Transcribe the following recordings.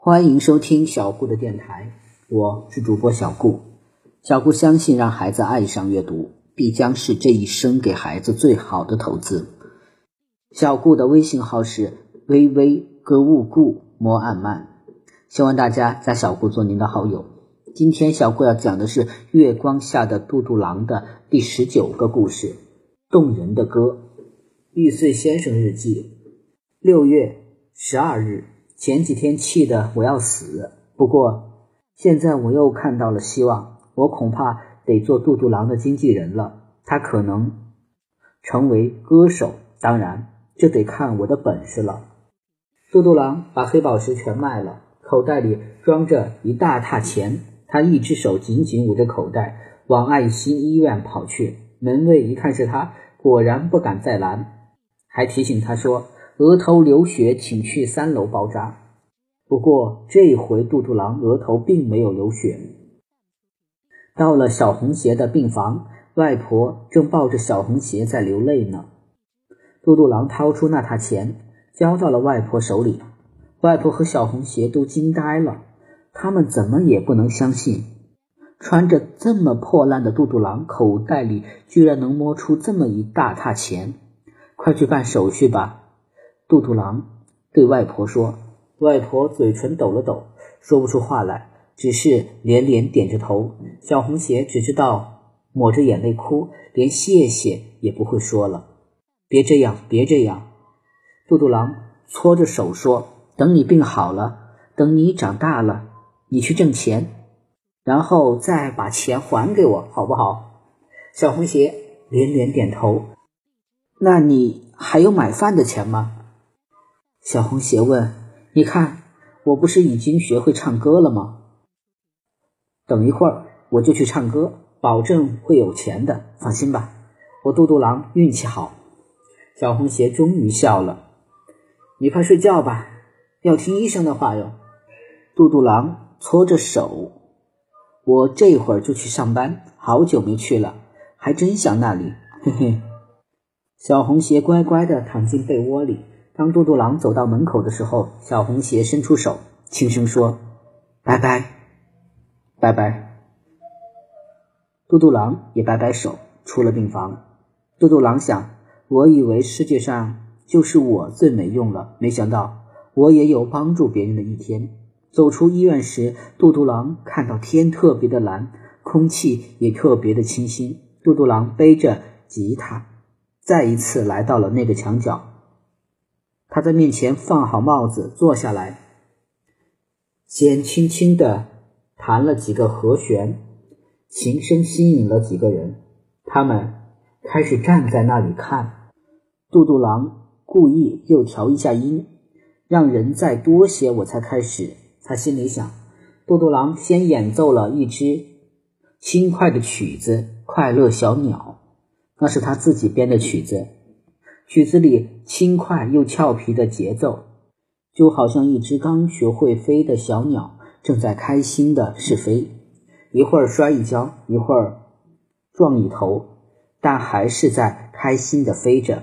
欢迎收听小顾的电台，我是主播小顾。小顾相信，让孩子爱上阅读，必将是这一生给孩子最好的投资。小顾的微信号是微微歌勿顾莫暗慢，希望大家加小顾做您的好友。今天小顾要讲的是《月光下的杜杜郎》的第十九个故事，动人的歌。玉碎先生日记，六月十二日。前几天气得我要死，不过现在我又看到了希望。我恐怕得做杜杜郎的经纪人了，他可能成为歌手。当然，这得看我的本事了。杜杜郎把黑宝石全卖了，口袋里装着一大沓钱。他一只手紧紧捂着口袋，往爱心医院跑去。门卫一看是他，果然不敢再拦，还提醒他说。额头流血，请去三楼包扎。不过这回杜杜郎额头并没有流血。到了小红鞋的病房，外婆正抱着小红鞋在流泪呢。杜杜郎掏出那沓钱，交到了外婆手里。外婆和小红鞋都惊呆了，他们怎么也不能相信，穿着这么破烂的杜杜郎口袋里居然能摸出这么一大沓钱。快去办手续吧。杜杜郎对外婆说：“外婆嘴唇抖了抖，说不出话来，只是连连点着头。小红鞋只知道抹着眼泪哭，连谢谢也不会说了。别这样，别这样。”杜杜郎搓着手说：“等你病好了，等你长大了，你去挣钱，然后再把钱还给我，好不好？”小红鞋连连点头。那你还有买饭的钱吗？小红鞋问：“你看，我不是已经学会唱歌了吗？等一会儿我就去唱歌，保证会有钱的，放心吧。我杜杜郎运气好。”小红鞋终于笑了：“你快睡觉吧，要听医生的话哟。”杜杜郎搓着手：“我这会儿就去上班，好久没去了，还真想那里。”嘿嘿。小红鞋乖乖的躺进被窝里。当杜杜郎走到门口的时候，小红鞋伸出手，轻声说：“拜拜，拜拜。”杜杜郎也摆摆手，出了病房。杜杜郎想：“我以为世界上就是我最没用了，没想到我也有帮助别人的一天。”走出医院时，杜杜郎看到天特别的蓝，空气也特别的清新。杜杜郎背着吉他，再一次来到了那个墙角。他在面前放好帽子，坐下来，先轻轻地弹了几个和弦，琴声吸引了几个人，他们开始站在那里看。杜杜郎故意又调一下音，让人再多些，我才开始。他心里想：杜杜郎先演奏了一支轻快的曲子，《快乐小鸟》，那是他自己编的曲子。曲子里轻快又俏皮的节奏，就好像一只刚学会飞的小鸟正在开心的试飞，一会儿摔一跤，一会儿撞一头，但还是在开心的飞着。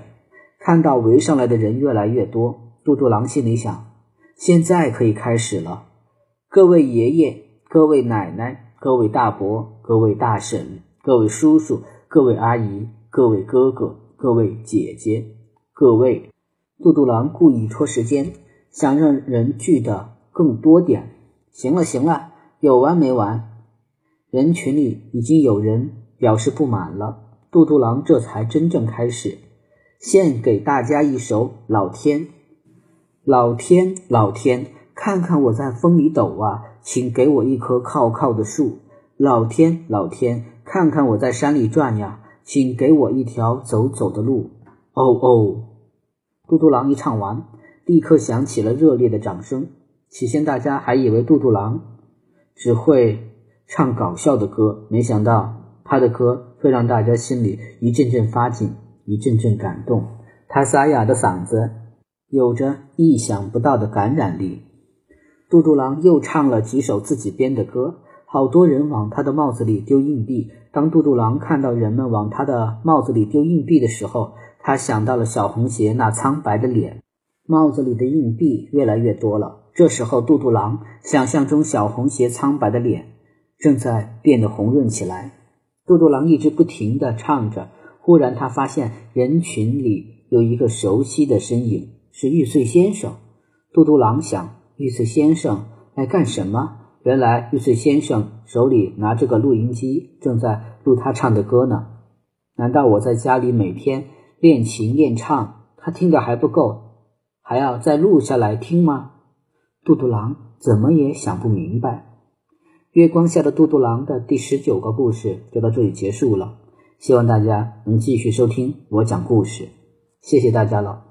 看到围上来的人越来越多，杜杜郎心里想：现在可以开始了。各位爷爷、各位奶奶、各位大伯、各位大婶、各位叔叔、各位阿姨、各位哥哥、各位姐姐。各位，杜杜郎故意拖时间，想让人聚的更多点。行了行了，有完没完？人群里已经有人表示不满了。杜杜郎这才真正开始，献给大家一首《老天》。老天，老天，看看我在风里抖啊，请给我一棵靠靠的树。老天，老天，看看我在山里转呀，请给我一条走走的路。哦哦，杜杜郎一唱完，立刻响起了热烈的掌声。起先大家还以为杜杜郎只会唱搞笑的歌，没想到他的歌会让大家心里一阵阵发紧，一阵阵感动。他沙哑的嗓子有着意想不到的感染力。杜杜郎又唱了几首自己编的歌，好多人往他的帽子里丢硬币。当杜杜郎看到人们往他的帽子里丢硬币的时候，他想到了小红鞋那苍白的脸，帽子里的硬币越来越多了，这时候，杜杜狼想象中小红鞋苍白的脸正在变得红润起来。杜杜狼一直不停地唱着。忽然，他发现人群里有一个熟悉的身影，是玉碎先生。杜杜狼想：玉碎先生来干什么？原来，玉碎先生手里拿着个录音机，正在录他唱的歌呢。难道我在家里每天练琴练唱，他听的还不够，还要再录下来听吗？杜杜狼怎么也想不明白。月光下的杜杜狼的第十九个故事就到这里结束了。希望大家能继续收听我讲故事，谢谢大家了。